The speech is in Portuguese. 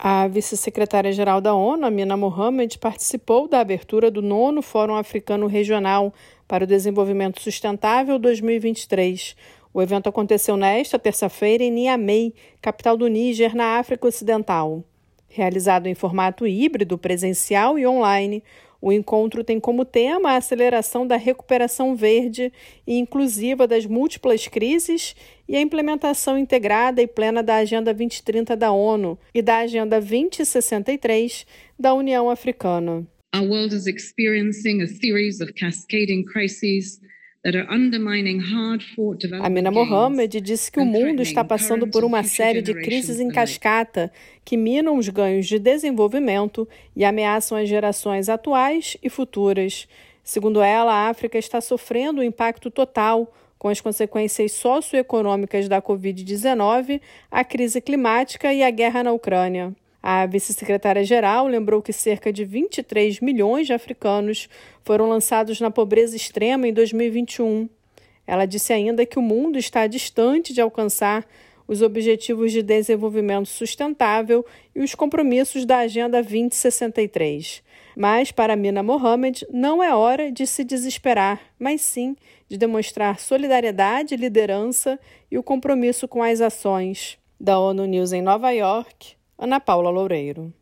A vice-secretária-geral da ONU, Amina Mohamed, participou da abertura do nono Fórum Africano Regional para o Desenvolvimento Sustentável 2023. O evento aconteceu nesta terça-feira em Niamey, capital do Níger, na África Ocidental. Realizado em formato híbrido, presencial e online, o encontro tem como tema a aceleração da recuperação verde e inclusiva das múltiplas crises e a implementação integrada e plena da Agenda 2030 da ONU e da Agenda 2063 da União Africana. World is experiencing a series of cascading crises Amina Mohamed disse que o mundo está passando por uma série de crises em cascata que minam os ganhos de desenvolvimento e ameaçam as gerações atuais e futuras. Segundo ela, a África está sofrendo o um impacto total com as consequências socioeconômicas da Covid-19, a crise climática e a guerra na Ucrânia. A vice-secretária-geral lembrou que cerca de 23 milhões de africanos foram lançados na pobreza extrema em 2021. Ela disse ainda que o mundo está distante de alcançar os Objetivos de Desenvolvimento Sustentável e os compromissos da Agenda 2063. Mas, para Mina Mohamed, não é hora de se desesperar, mas sim de demonstrar solidariedade, liderança e o compromisso com as ações. Da ONU News em Nova York, Ana Paula Loureiro.